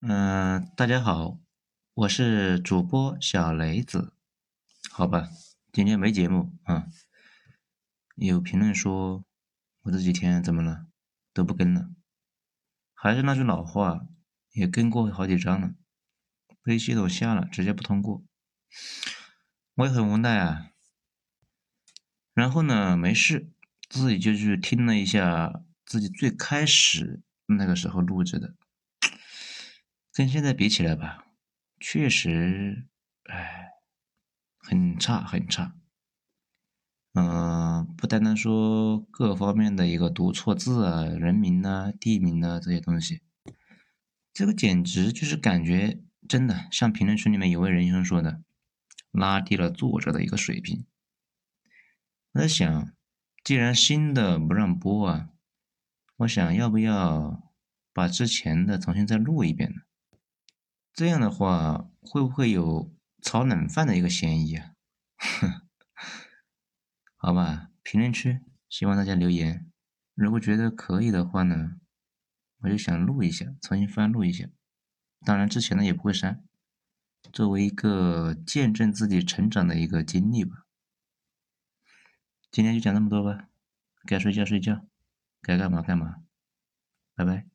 嗯，大家好，我是主播小雷子。好吧，今天没节目啊。有评论说我这几天怎么了，都不更了。还是那句老话，也更过好几章了，被系统下了，直接不通过。我也很无奈啊。然后呢，没事，自己就去听了一下自己最开始那个时候录制的。跟现在比起来吧，确实，哎，很差很差。嗯，不单单说各方面的一个读错字啊、人名啊、地名啊这些东西，这个简直就是感觉真的像评论区里面有位仁兄说的，拉低了作者的一个水平。我在想，既然新的不让播啊，我想要不要把之前的重新再录一遍呢？这样的话，会不会有炒冷饭的一个嫌疑啊？好吧，评论区希望大家留言。如果觉得可以的话呢，我就想录一下，重新翻录一下。当然，之前的也不会删，作为一个见证自己成长的一个经历吧。今天就讲这么多吧，该睡觉睡觉，该干嘛干嘛，拜拜。